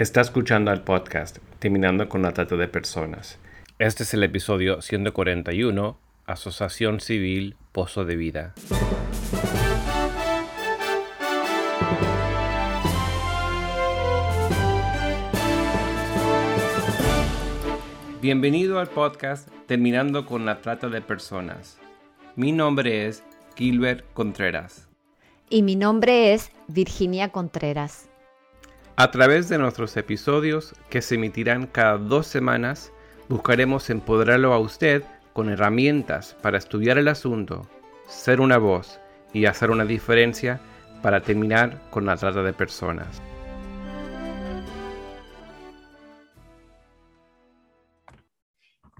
Está escuchando el podcast Terminando con la Trata de Personas. Este es el episodio 141, Asociación Civil Pozo de Vida. Bienvenido al podcast Terminando con la Trata de Personas. Mi nombre es Gilbert Contreras. Y mi nombre es Virginia Contreras. A través de nuestros episodios, que se emitirán cada dos semanas, buscaremos empoderarlo a usted con herramientas para estudiar el asunto, ser una voz y hacer una diferencia para terminar con la trata de personas.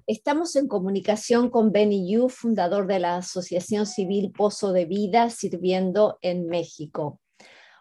Estamos en comunicación con Benny Yu, fundador de la Asociación Civil Pozo de Vida, sirviendo en México.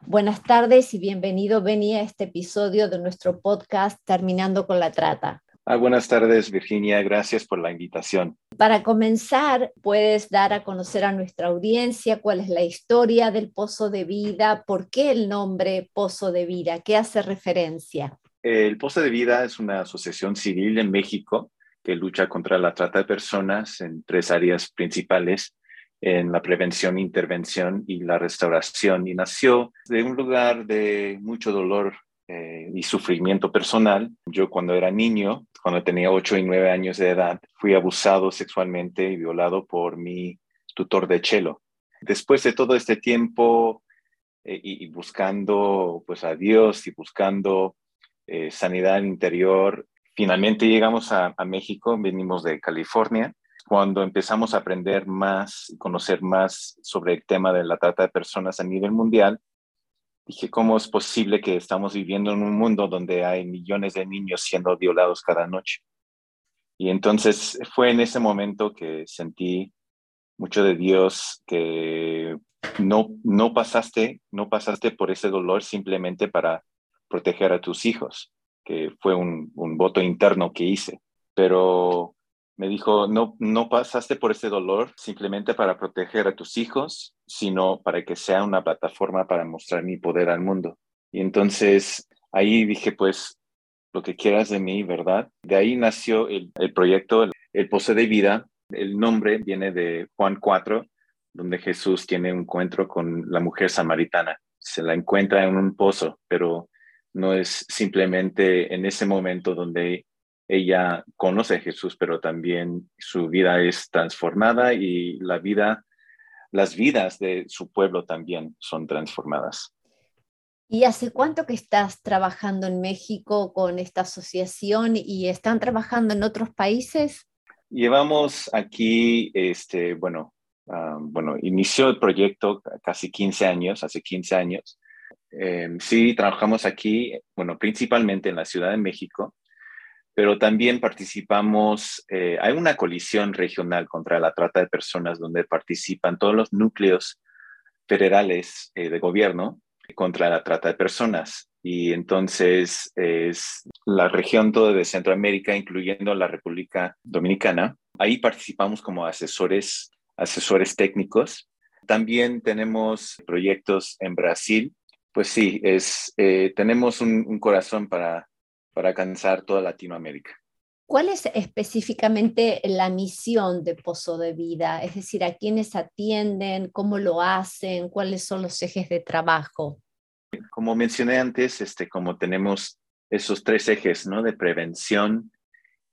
Buenas tardes y bienvenido, Benny, a este episodio de nuestro podcast Terminando con la Trata. Ah, buenas tardes, Virginia. Gracias por la invitación. Para comenzar, puedes dar a conocer a nuestra audiencia cuál es la historia del Pozo de Vida, por qué el nombre Pozo de Vida, qué hace referencia. El Pozo de Vida es una asociación civil en México que lucha contra la trata de personas en tres áreas principales en la prevención, intervención y la restauración. Y nació de un lugar de mucho dolor eh, y sufrimiento personal. Yo cuando era niño, cuando tenía 8 y 9 años de edad, fui abusado sexualmente y violado por mi tutor de chelo. Después de todo este tiempo eh, y, buscando pues a Dios y buscando eh, sanidad interior, finalmente llegamos a, a México, venimos de California cuando empezamos a aprender más y conocer más sobre el tema de la trata de personas a nivel mundial, dije, ¿cómo es posible que estamos viviendo en un mundo donde hay millones de niños siendo violados cada noche? Y entonces fue en ese momento que sentí mucho de Dios que no, no pasaste, no pasaste por ese dolor simplemente para proteger a tus hijos, que fue un, un voto interno que hice, pero me dijo, no, no pasaste por ese dolor simplemente para proteger a tus hijos, sino para que sea una plataforma para mostrar mi poder al mundo. Y entonces ahí dije, pues, lo que quieras de mí, ¿verdad? De ahí nació el, proyecto, el, el Pozo de Vida. El nombre viene de Juan 4, donde Jesús tiene un encuentro con la mujer samaritana. Se la encuentra en un pozo, pero no es simplemente en ese momento donde ella conoce a Jesús, pero también su vida es transformada y la vida, las vidas de su pueblo también son transformadas. ¿Y hace cuánto que estás trabajando en México con esta asociación y están trabajando en otros países? Llevamos aquí, este, bueno, ah, bueno, inició el proyecto casi 15 años, hace 15 años. Em, sí, trabajamos aquí, bueno, principalmente en la Ciudad de México, pero también participamos, eh, hay una colisión regional contra la trata de personas donde participan todos los núcleos federales eh, de gobierno contra la trata de personas. Y entonces es la región toda de Centroamérica, incluyendo la República Dominicana. Ahí participamos como asesores, asesores técnicos. También tenemos proyectos en Brasil. Pues sí, es, eh, tenemos un corazón para para alcanzar toda Latinoamérica. ¿Cuál es específicamente la misión de Pozo de Vida? Es decir, ¿a quiénes atienden? ¿Cómo lo hacen? ¿Cuáles son los ejes de trabajo? Como mencioné antes, este, como tenemos esos tres ejes ¿no? de prevención,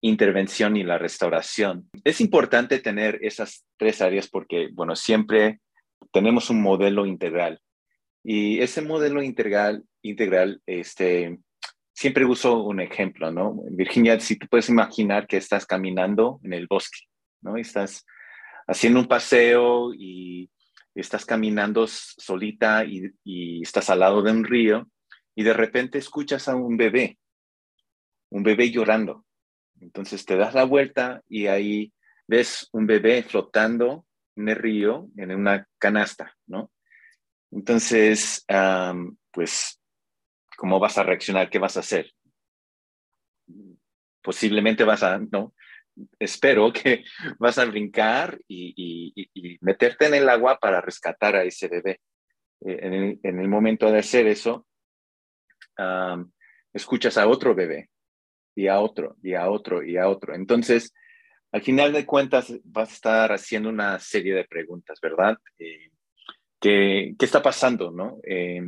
intervención y la restauración, es importante tener esas tres áreas porque, bueno, siempre tenemos un modelo integral. Y ese modelo integral, integral este, siempre uso un ejemplo, ¿no? Virginia, si tú puedes imaginar que estás caminando en el bosque, ¿no? Estás haciendo un paseo y estás caminando solita y, estás al lado de un río y de repente escuchas a un bebé, un bebé llorando. Entonces te das la vuelta y ahí ves un bebé flotando en el río en una canasta, ¿no? Entonces, pues ¿Cómo vas a reaccionar? ¿Qué vas a hacer? Posiblemente vas a, no, espero que vas a brincar y, meterte en el agua para rescatar a ese bebé. Eh, en, el, momento de hacer eso, escuchas a otro bebé y a otro y a otro y a otro. Entonces, al final de cuentas, vas a estar haciendo una serie de preguntas, ¿verdad? Eh, ¿qué, está pasando, no? Eh,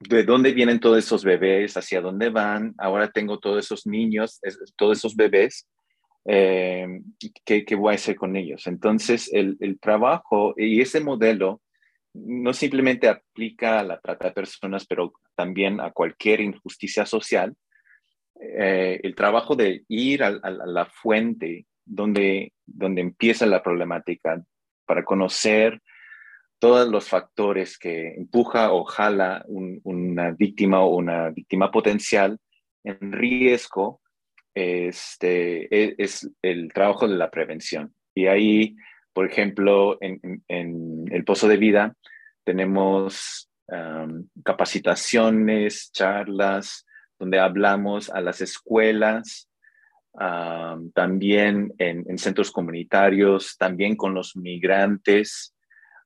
¿De dónde vienen todos esos bebés? ¿Hacia dónde van? Ahora tengo todos esos niños, todos esos bebés. Eh, ¿qué, voy a hacer con ellos? Entonces, el, el trabajo y ese modelo no simplemente aplica a la trata de personas, pero también a cualquier injusticia social. Eh, el trabajo de ir a, la fuente donde, donde empieza la problemática para conocer todos los factores que empuja o jala una víctima o una víctima potencial en riesgo este, e, es, el trabajo de la prevención. Y ahí por ejemplo, en, el Pozo de Vida tenemos capacitaciones, charlas, donde hablamos a las escuelas, también en, centros comunitarios, también con los migrantes,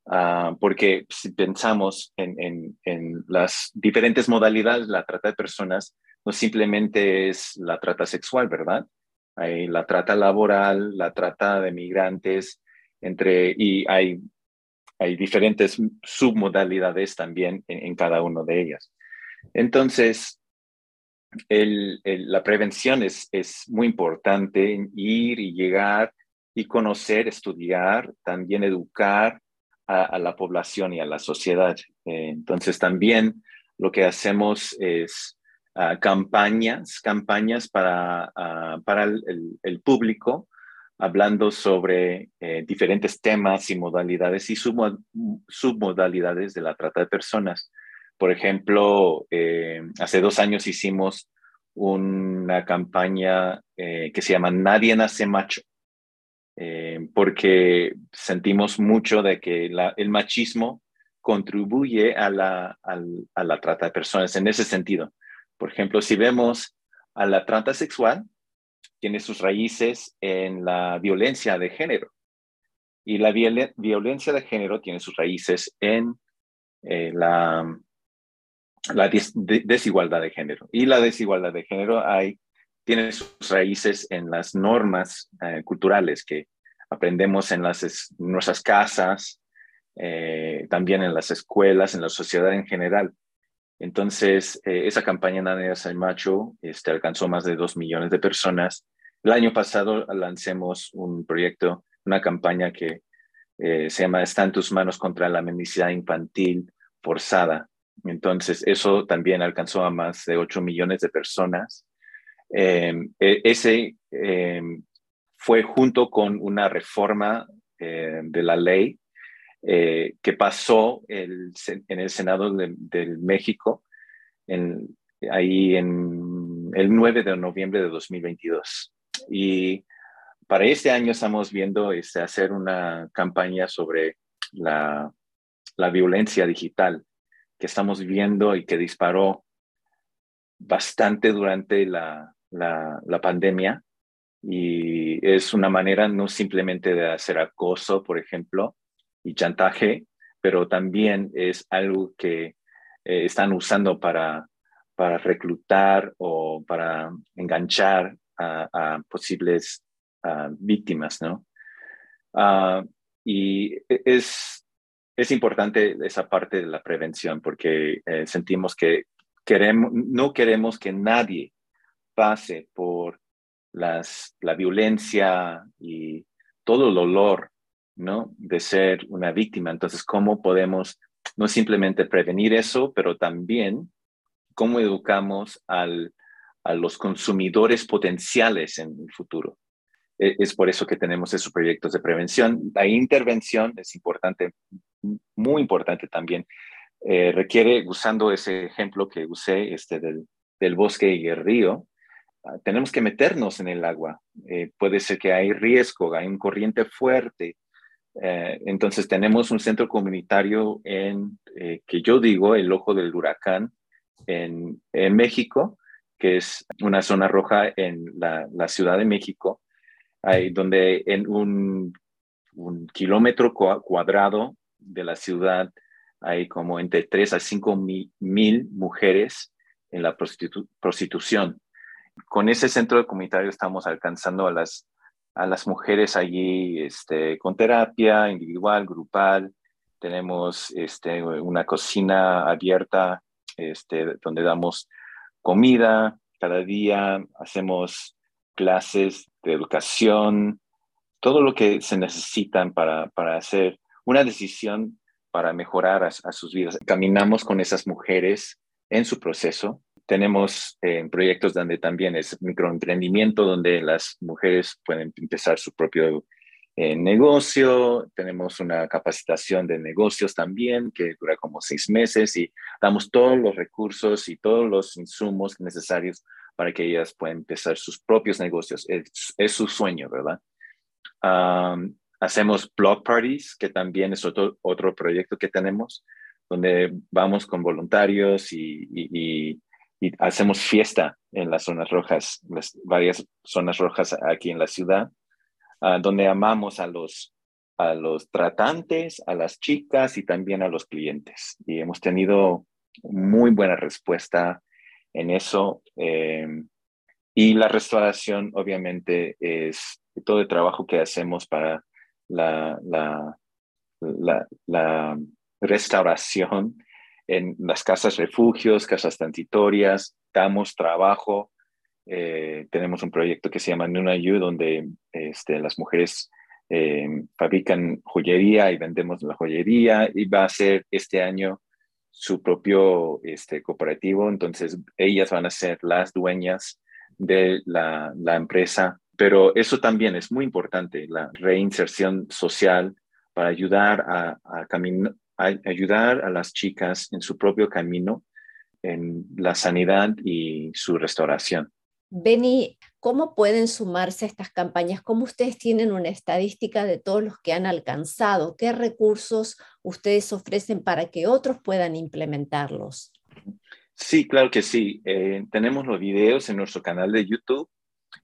porque si pensamos en, las diferentes modalidades, la trata de personas no simplemente es la trata sexual, ¿verdad? Hay la trata laboral, la trata de migrantes, entre, y hay, hay diferentes submodalidades también en, cada una de ellas. Entonces, la prevención es, es muy importante, ir y llegar y conocer, estudiar, también educar a, la población y a la sociedad. entonces, también lo que hacemos es ah, campañas, campañas para, ah, para el, público hablando sobre eh, diferentes temas y modalidades y submodalidades de la trata de personas. Por ejemplo, eh, hace dos años hicimos una campaña eh, que se llama Nadie nace macho, porque sentimos mucho de que el machismo contribuye a la, trata de personas en ese sentido. Por ejemplo, si vemos a la trata sexual, tiene sus raíces en la violencia de género. Y la violencia de género tiene sus raíces en eh, la desigualdad de género. Y la desigualdad de género hay, tiene sus raíces en las normas eh, culturales que aprendemos en las, nuestras casas, eh, también en las escuelas, en la sociedad en general. Entonces, esa campaña Nadie San Macho este, alcanzó más de dos millones de personas el año pasado lancemos un proyecto, una campaña que eh, se llama Está en tus manos contra la mendicidad infantil forzada. Entonces, eso también alcanzó a más de 8 millones de personas. Em, e, ese em, fue junto con una reforma eh, de la ley eh, que pasó en el Senado de, México ahí en el 9 de noviembre de 2022. Y para este año estamos viendo este, hacer una campaña sobre la, la violencia digital que estamos viendo y que disparó bastante durante la, la, pandemia. Y es una manera no simplemente de hacer acoso, por ejemplo, y chantaje, pero también es algo que eh, están usando para, para reclutar o para enganchar a, posibles víctimas, ¿no? Ah, y e, es, es importante esa parte de la prevención porque eh, sentimos que queremos, no queremos que nadie pase por las, la violencia y todo el dolor, ¿no? De ser una víctima. Entonces, ¿cómo podemos no simplemente prevenir eso, pero también cómo educamos al, a los consumidores potenciales en el futuro. E, es por eso que tenemos esos proyectos de prevención. La intervención es importante, muy importante también. Eh, requiere, usando ese ejemplo que usé este, del, del bosque y el río, tenemos que meternos en el agua. Eh, puede ser que hay riesgo, hay un corriente fuerte. Eh, entonces tenemos un centro comunitario en, que yo digo, el ojo del huracán en, en México, que es una zona roja en la, Ciudad de México, donde en un, kilómetro cuadrado de la ciudad hay como entre 3 a 5 mil, mujeres en la prostitución. Con ese centro comunitario estamos alcanzando a las, a las mujeres allí este, con terapia individual, grupal. Tenemos este, una cocina abierta este, donde damos comida cada día, hacemos clases de educación, todo lo que se necesitan para, para hacer una decisión para mejorar a, sus vidas. Caminamos con esas mujeres en su proceso. Tenemos eh, proyectos donde también es microemprendimiento, donde las mujeres pueden empezar su propio eh, negocio. Tenemos una capacitación de negocios también que dura como seis meses y damos todos los recursos y todos los insumos necesarios para que ellas puedan empezar sus propios negocios. Es, su sueño, ¿verdad? hacemos blog parties, que también es otro, otro proyecto que tenemos, donde vamos con voluntarios y, hacemos fiesta en las zonas rojas, las varias zonas rojas aquí en la ciudad, ah, donde amamos a los, a los tratantes, a las chicas y también a los clientes. Y hemos tenido muy buena respuesta en eso. Eh, y la restauración, obviamente, es todo el trabajo que hacemos para la, la, la, restauración en las casas refugios, casas transitorias, damos trabajo. Eh, tenemos un proyecto que se llama Nunayu, donde este, las mujeres eh, fabrican joyería y vendemos la joyería y va a ser este año su propio este, cooperativo. Entonces, ellas van a ser las dueñas de la, empresa pero eso también es muy importante, la reinserción social para ayudar a, ayudar a las chicas en su propio camino, en la sanidad y su restauración. Beni, ¿cómo pueden sumarse a estas campañas? ¿Cómo ustedes tienen una estadística de todos los que han alcanzado? ¿Qué recursos ustedes ofrecen para que otros puedan implementarlos? Sí, claro que sí. Eh, tenemos los videos en nuestro canal de YouTube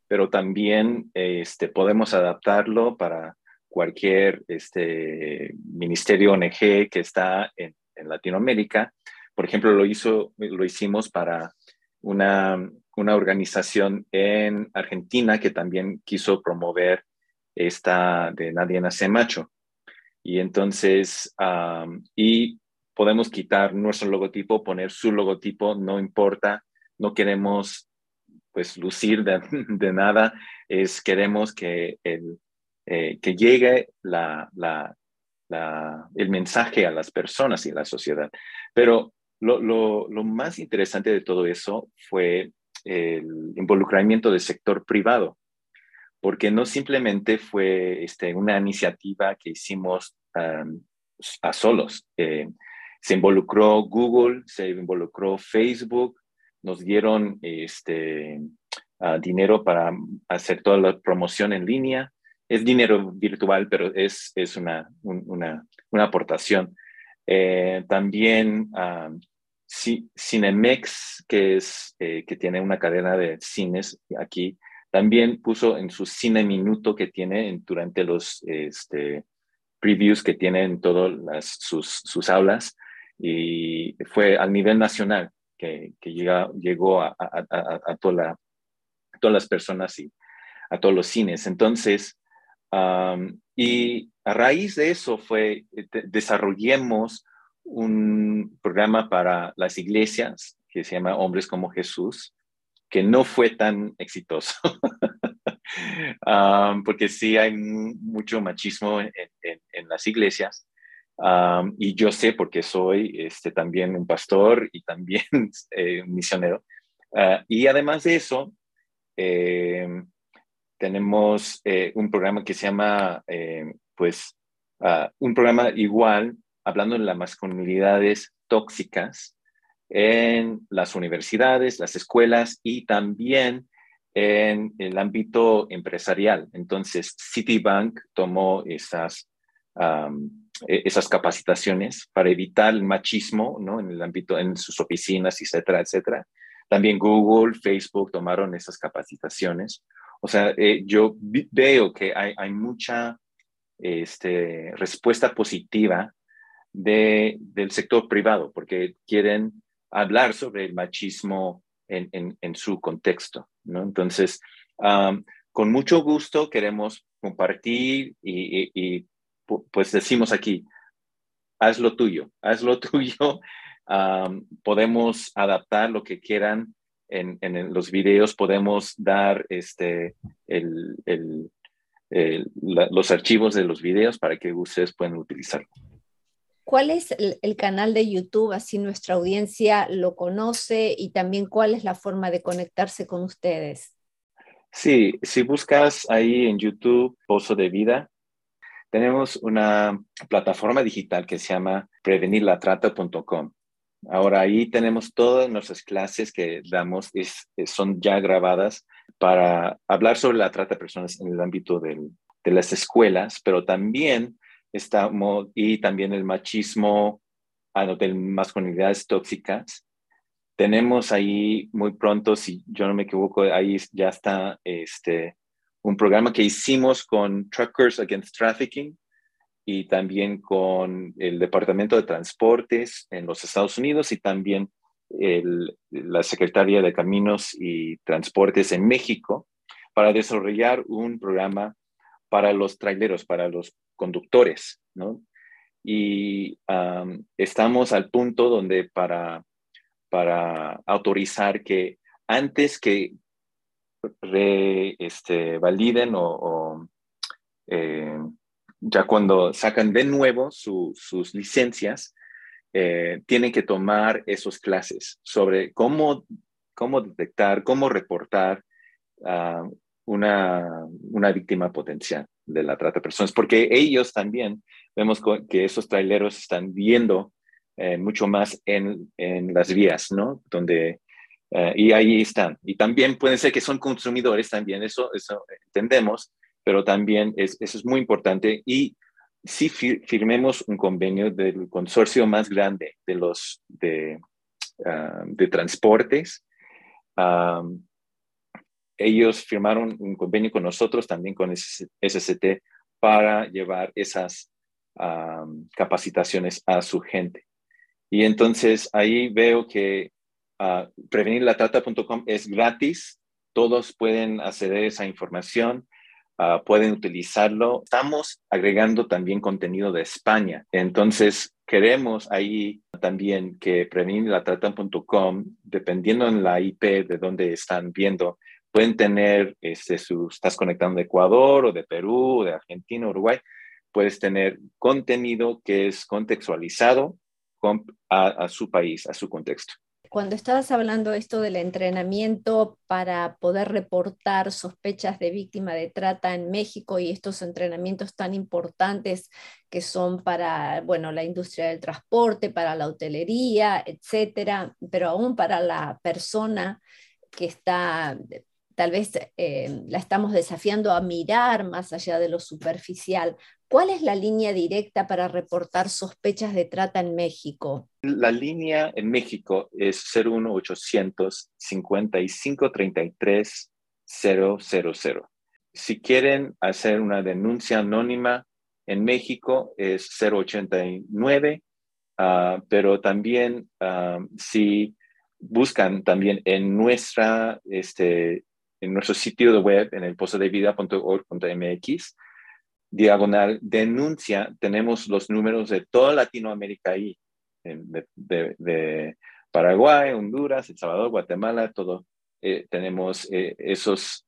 pero también este, podemos adaptarlo para cualquier este, ministerio ONG que está en, Latinoamérica. Por ejemplo, lo, hizo, lo hicimos para una, una, organización en Argentina que también quiso promover esta de Nadie nace macho. Y entonces, y podemos quitar nuestro logotipo, poner su logotipo, no importa, no queremos pues lucir de, nada, es queremos que, el, eh, que llegue el mensaje a las personas y a la sociedad. Pero lo, más interesante de todo eso fue el involucramiento del sector privado, porque no simplemente fue este, una iniciativa que hicimos a solos. Eh, se involucró Google, se involucró Facebook, nos dieron este, dinero para hacer toda la promoción en línea. Es dinero virtual, pero es, es una, una, una, aportación. Eh, también uh, Cinemex, que, es, eh, que tiene una cadena de cines aquí, también puso en su cine minuto que tiene durante los este, previews que tienen en todas sus, sus aulas y fue al nivel nacional que, llegó a, todas las personas y a todos los cines. Entonces, y a raíz de eso fue, eh, desarrollemos un programa para las iglesias que se llama Hombres como Jesús, que no fue tan exitoso, porque sí hay mucho machismo en las iglesias y yo sé porque soy este, también un pastor y también eh, un misionero. Ah, y además de eso, em, tenemos eh, un programa que se llama, em, pues, ah, un programa igual, hablando de las masculinidades tóxicas en las universidades, las escuelas y también en el ámbito empresarial. Entonces, Citibank tomó esas e, esas capacitaciones para evitar el machismo ¿no? en el ámbito, en sus oficinas, etcétera, etcétera. También Google, Facebook tomaron esas capacitaciones. O sea, eh, yo veo que hay, mucha este, respuesta positiva de, del sector privado porque quieren hablar sobre el machismo en, su contexto, ¿no? Entonces, con mucho gusto queremos compartir y, pues decimos aquí, haz lo tuyo, haz lo tuyo. podemos adaptar lo que quieran en, en, los videos, podemos dar este, el, el, los archivos de los videos para que ustedes puedan utilizarlo. ¿Cuál es el, canal de YouTube? Así nuestra audiencia lo conoce y también cuál es la forma de conectarse con ustedes. Sí, si buscas ahí en YouTube Pozo de Vida, tenemos una plataforma digital que se llama prevenirlatrata.com. Ahora ahí tenemos todas nuestras clases que damos, son ya grabadas para hablar sobre la trata de personas en el ámbito de las escuelas, pero también estamos, y también el machismo, ah, de masculinidades tóxicas. Tenemos ahí muy pronto, si yo no me equivoco, ahí ya está este, un programa que hicimos con Truckers Against Trafficking y también con el Departamento de Transportes en los Estados Unidos y también la Secretaría de Caminos y Transportes en México para desarrollar un programa para los traileros, para los conductores, ¿no? Y estamos al punto donde para, para autorizar que antes que re, este, validen o, eh, ya cuando sacan de nuevo sus licencias, eh, tienen que tomar esos clases sobre cómo, cómo detectar, cómo reportar una, una víctima potencial de la trata de personas, porque ellos también vemos que esos traileros están viendo eh, mucho más en, en, las vías, ¿no? Donde, eh, y ahí están. Y también pueden ser que son consumidores también, eso, eso entendemos, pero también es, eso es muy importante. Y si firmemos un convenio del consorcio más grande de los de, ah, de transportes, um, ellos firmaron un convenio con nosotros, también con SCT, para llevar esas capacitaciones a su gente. Y entonces ahí veo que uh, prevenirlatrata.com es gratis, todos pueden acceder a esa información, ah, pueden utilizarlo. Estamos agregando también contenido de España, entonces queremos ahí también que prevenirlatrata.com, dependiendo en la IP de donde están viendo, pueden tener, este, su, estás conectando de Ecuador o de Perú, o de Argentina, Uruguay, puedes tener contenido que es contextualizado a, su país, a su contexto. Cuando estabas hablando esto del entrenamiento para poder reportar sospechas de víctima de trata en México y estos entrenamientos tan importantes que son para, bueno, la industria del transporte, para la hotelería, etcétera, pero aún para la persona que está tal vez eh, la estamos desafiando a mirar más allá de lo superficial. ¿Cuál es la línea directa para reportar sospechas de trata en México? La línea en México es 01800 5533 000. Si quieren hacer una denuncia anónima en México es 089, ah, pero también ah, si buscan también en nuestra este, en nuestro sitio de web, en el posodevida.org.mx, diagonal denuncia, tenemos los números de toda Latinoamérica ahí, de, Paraguay, Honduras, El Salvador, Guatemala, todo. Eh, tenemos eh, esos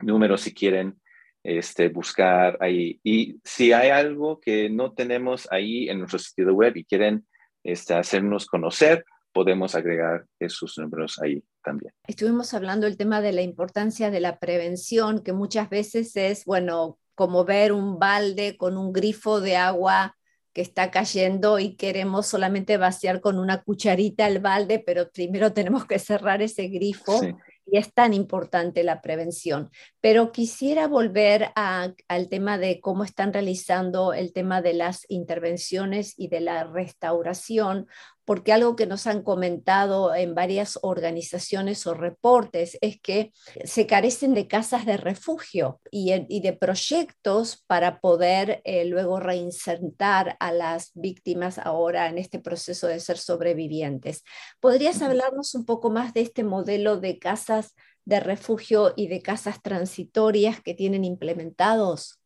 números si quieren este, buscar ahí. Y si hay algo que no tenemos ahí en nuestro sitio web y quieren este, hacernos conocer, podemos agregar esos números ahí también. Estuvimos hablando del tema de la importancia de la prevención, que muchas veces es, bueno, como ver un balde con un grifo de agua que está cayendo y queremos solamente vaciar con una cucharita el balde, pero primero tenemos que cerrar ese grifo y es tan importante la prevención. Pero quisiera volver al tema de cómo están realizando el tema de las intervenciones y de la restauración, porque algo que nos han comentado en varias organizaciones o reportes es que se carecen de casas de refugio y, de proyectos para poder eh, luego reinsertar a las víctimas ahora en este proceso de ser sobrevivientes. ¿Podrías hablarnos un poco más de este modelo de casas de refugio y de casas transitorias que tienen implementados?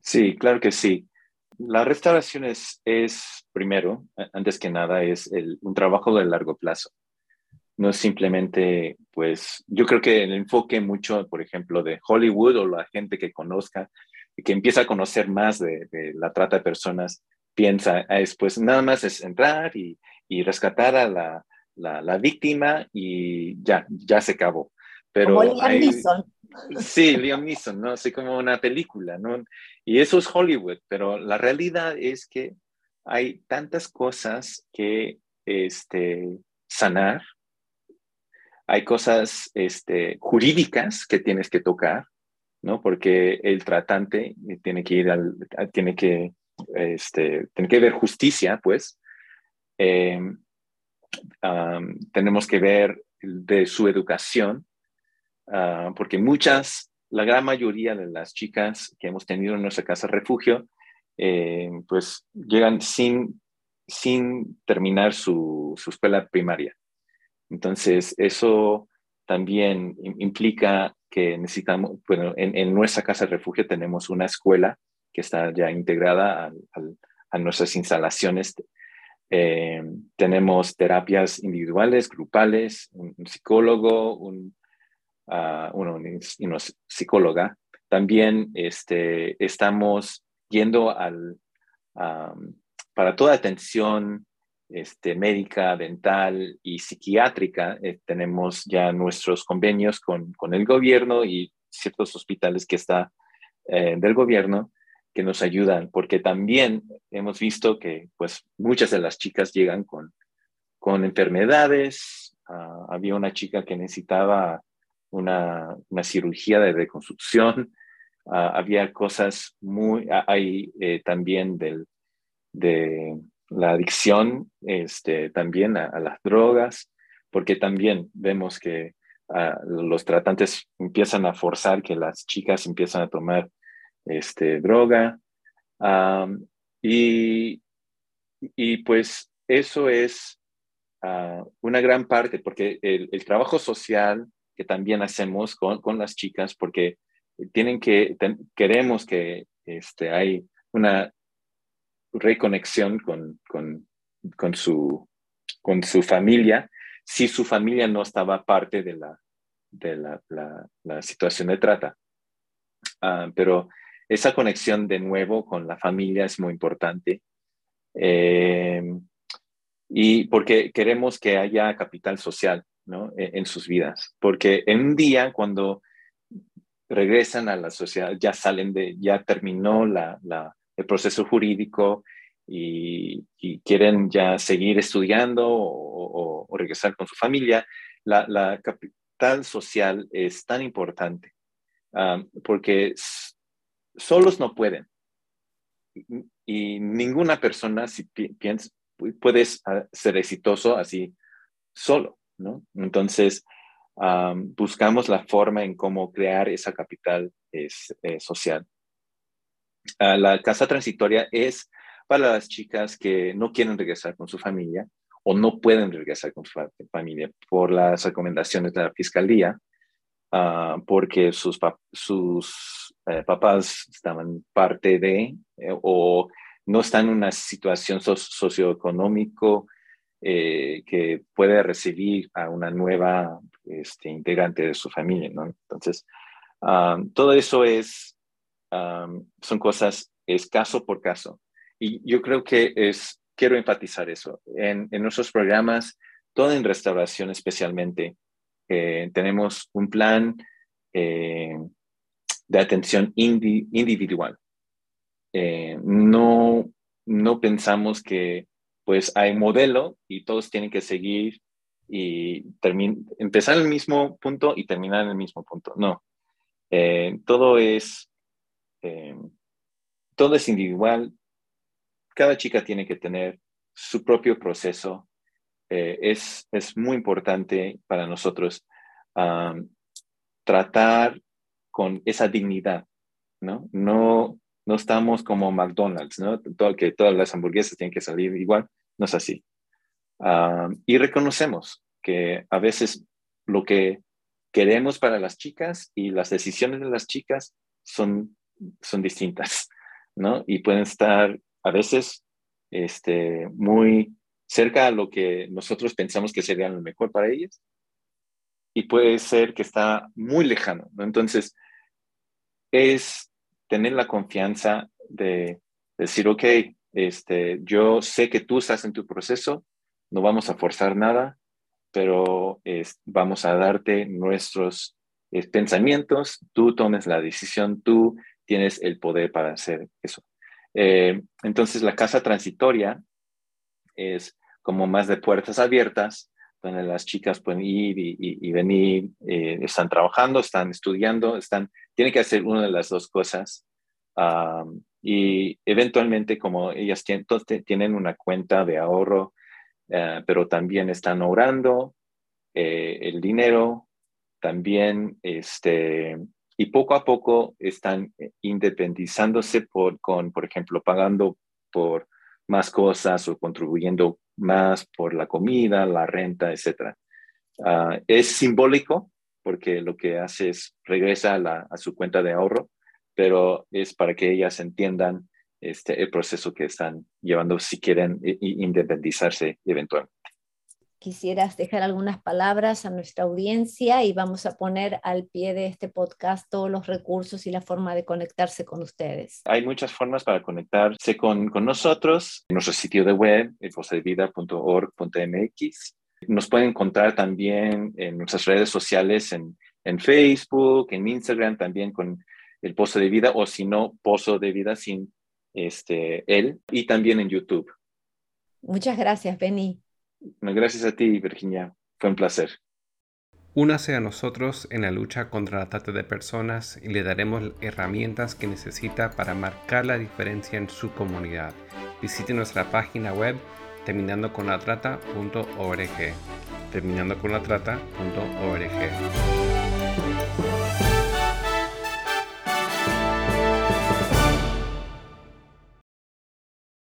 Sí, claro que sí. La restauración es, primero, antes que nada, es un trabajo de largo plazo. No es simplemente, pues, yo creo que el enfoque mucho, por ejemplo, de Hollywood o la gente que conozca, que empieza a conocer más de, la trata de personas, piensa, ah, es, pues nada más es entrar y, rescatar a la, la, víctima y ya, ya se acabó. Pero Sí, Liam Neeson, ¿no? Así como una película, ¿no? Y eso es Hollywood, pero la realidad es que hay tantas cosas que este, sanar, hay cosas este, jurídicas que tienes que tocar, ¿no? Porque el tratante tiene que ir al, tiene que, este, tiene que ver justicia, pues. Em, tenemos que ver de su educación, Ah, porque muchas, la gran mayoría de las chicas que hemos tenido en nuestra casa refugio, eh, pues llegan sin, sin terminar su, su escuela primaria. Entonces, eso también implica que necesitamos, bueno, en, nuestra casa refugio tenemos una escuela que está ya integrada a, nuestras instalaciones. Eh, tenemos terapias individuales, grupales, un psicólogo, un una, una psicóloga, también este, estamos yendo al, para toda atención este, médica, dental y psiquiátrica. Eh, tenemos ya nuestros convenios con, con, el gobierno y ciertos hospitales que está eh, del gobierno que nos ayudan, porque también hemos visto que pues muchas de las chicas llegan con, con enfermedades. Ah, había una chica que necesitaba una, cirugía de reconstrucción. Ah, había cosas muy, ah, hay eh, también del, de la adicción, este, también a, las drogas, porque también vemos que ah, los tratantes empiezan a forzar que las chicas empiezan a tomar este, droga. y, y pues eso es una gran parte, porque el trabajo social que también hacemos con, con las chicas porque tienen que, queremos que este, hay una reconexión con, con, con, su, con su familia si su familia no estaba parte de la, de la, la, situación de trata. Ah, pero esa conexión de nuevo con la familia es muy importante. Eh, y porque queremos que haya capital social. E, en, sus vidas. Porque en un día, cuando regresan a la sociedad, ya salen de, ya terminó el proceso jurídico y, quieren ya seguir estudiando o, regresar con su familia, la, capital social es tan importante porque solos no pueden. Y, ninguna persona, si piensa, puede ser exitoso así solo. Entonces, buscamos la forma en cómo crear esa capital eh, social. Ah, la casa transitoria es para las chicas que no quieren regresar con su familia o no pueden regresar con su familia por las recomendaciones de la fiscalía, ah, porque sus, sus eh, papás estaban parte de eh, o no están en una situación socioeconómico eh, que puede recibir a una nueva este, integrante de su familia, ¿no? Entonces, todo eso es, son cosas, es caso por caso. Y yo creo que es, quiero enfatizar eso. En, en nuestros programas, todo en restauración especialmente, eh, tenemos un plan eh, de atención individual. no, no pensamos que pues hay modelo y todos tienen que seguir y empezar en el mismo punto y terminar en el mismo punto. No, eh, todo es eh, todo es individual. Cada chica tiene que tener su propio proceso eh, es, es muy importante para nosotros tratar con esa dignidad, ¿no? No, no estamos como McDonald's, ¿no? Que todas las hamburguesas tienen que salir igual, no es así. y reconocemos que a veces lo que queremos para las chicas y las decisiones de las chicas son, son distintas, ¿no? Y pueden estar a veces este, muy cerca a lo que nosotros pensamos que sería lo mejor para ellas y puede ser que está muy lejano, ¿no? Entonces, es tener la confianza de decir, ok, este, yo sé que tú estás en tu proceso, no vamos a forzar nada, pero vamos a darte nuestros pensamientos, tú tomes la decisión, tú tienes el poder para hacer eso. Eh, entonces, la casa transitoria es como más de puertas abiertas, donde las chicas pueden ir y, venir, eh, están trabajando, están estudiando, están, tienen que hacer una de las dos cosas. Y eventualmente, como ellas tienen, una cuenta de ahorro, eh, pero también están ahorrando eh, el dinero, también, este, y poco a poco están independizándose por, con, por ejemplo, pagando por más cosas o contribuyendo más por la comida, la renta, etc. Ah, es simbólico porque lo que hace es regresa a, su cuenta de ahorro, pero es para que ellas entiendan este, el proceso que están llevando si quieren independizarse eventualmente. Quisieras dejar algunas palabras a nuestra audiencia y vamos a poner al pie de este podcast todos los recursos y la forma de conectarse con ustedes. Hay muchas formas para conectarse con, con nosotros. En nuestro sitio de web, elposedevida.org.mx. Nos pueden encontrar también en nuestras redes sociales, en, en Facebook, en Instagram, también con el Pozo de Vida, o si no, Pozo de Vida sin este, él, y también en YouTube. Muchas gracias, Benny. Gracias a ti, Virginia. Fue un placer. Únase a nosotros en la lucha contra la trata de personas y le daremos herramientas que necesita para marcar la diferencia en su comunidad. Visite nuestra página web terminando con la trata.org. Terminando con la trata.org.